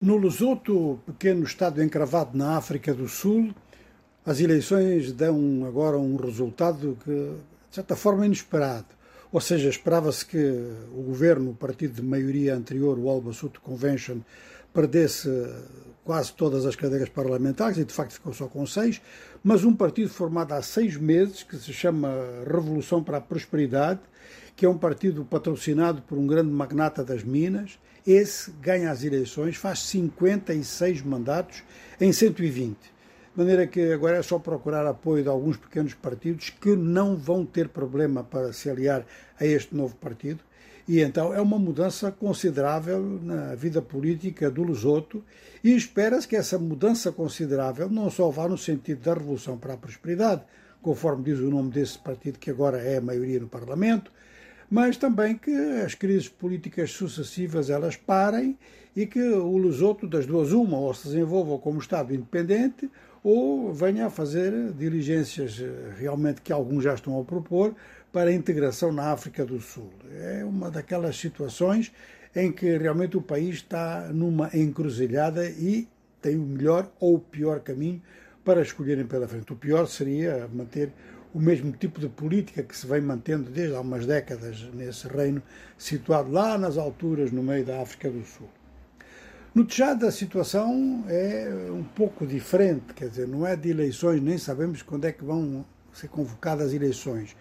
No Lesoto, pequeno estado encravado na África do Sul, as eleições dão agora um resultado que, de certa forma, inesperado. Ou seja, esperava-se que o governo, o partido de maioria anterior, o All Basotho Convention, perdesse quase todas as cadeiras parlamentares e de facto ficou só com seis, mas um partido formado há seis meses, que se chama Revolução para a Prosperidade, que é um partido patrocinado por um grande magnata das Minas, esse ganha as eleições, faz 56 mandatos em 120. De maneira que agora é só procurar apoio de alguns pequenos partidos que não vão ter problema para se aliar a este novo partido. E então é uma mudança considerável na vida política do Lesoto e espera-se que essa mudança considerável não só vá no sentido da revolução para a prosperidade, conforme diz o nome desse partido que agora é a maioria no Parlamento, mas também que as crises políticas sucessivas elas parem e que o Lesoto, das duas uma, ou se desenvolva como Estado independente ou venha a fazer diligências eh, realmente que alguns já estão a propor para a integração na África do Sul. É uma daquelas situações em que realmente o país está numa encruzilhada e tem o melhor ou o pior caminho para escolherem pela frente. O pior seria manter o mesmo tipo de política que se vem mantendo desde há umas décadas nesse reino, situado lá nas alturas, no meio da África do Sul. No Tchad a situação é um pouco diferente, quer dizer, não é de eleições, nem sabemos quando é que vão ser convocadas eleições,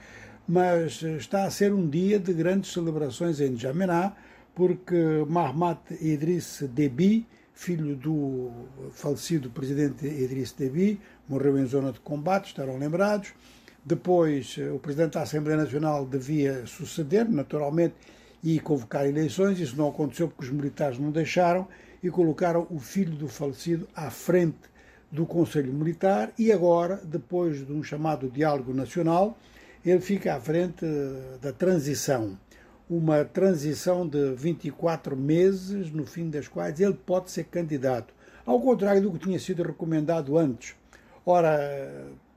mas está a ser um dia de grandes celebrações em N'Djamena, porque Mahamat Idriss Deby, filho do falecido presidente Idriss Deby, morreu em zona de combate, estarão lembrados, depois, eh, o Presidente da Assembleia Nacional devia suceder, naturalmente, e convocar eleições. Isso não aconteceu porque os militares não deixaram e colocaram o filho do falecido à frente do Conselho Militar. E agora, depois de um chamado diálogo nacional, ele fica à frente eh, da transição. Uma transição de 24 meses, no fim das quais ele pode ser candidato, ao contrário do que tinha sido recomendado antes. Ora,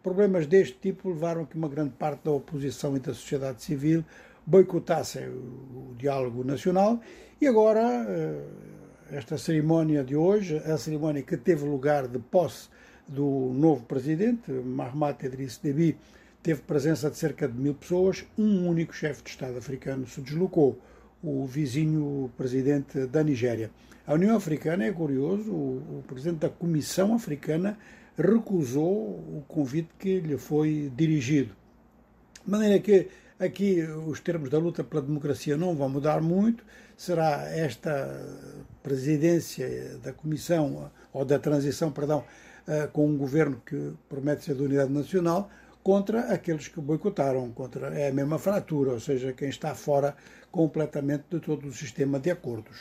Problemas deste tipo levaram a que uma grande parte da oposição e da sociedade civil boicotassem o, o diálogo nacional e agora eh, esta cerimónia de hoje, a cerimónia que teve lugar de posse do novo presidente, Mahamat Idriss Deby, teve presença de cerca de mil pessoas, um único chefe de Estado africano se deslocou, o vizinho presidente da Nigéria. A União Africana é curioso, o, o presidente da Comissão Africana recusou o convite que lhe foi dirigido. De maneira que aqui os termos da luta pela democracia não vão mudar muito, será esta presidência da Comissão, ou da transição, perdão, eh, com um governo que promete ser de unidade nacional, contra aqueles que boicotaram, contra é a mesma fratura, ou seja, quem está fora completamente de todo o sistema de acordos.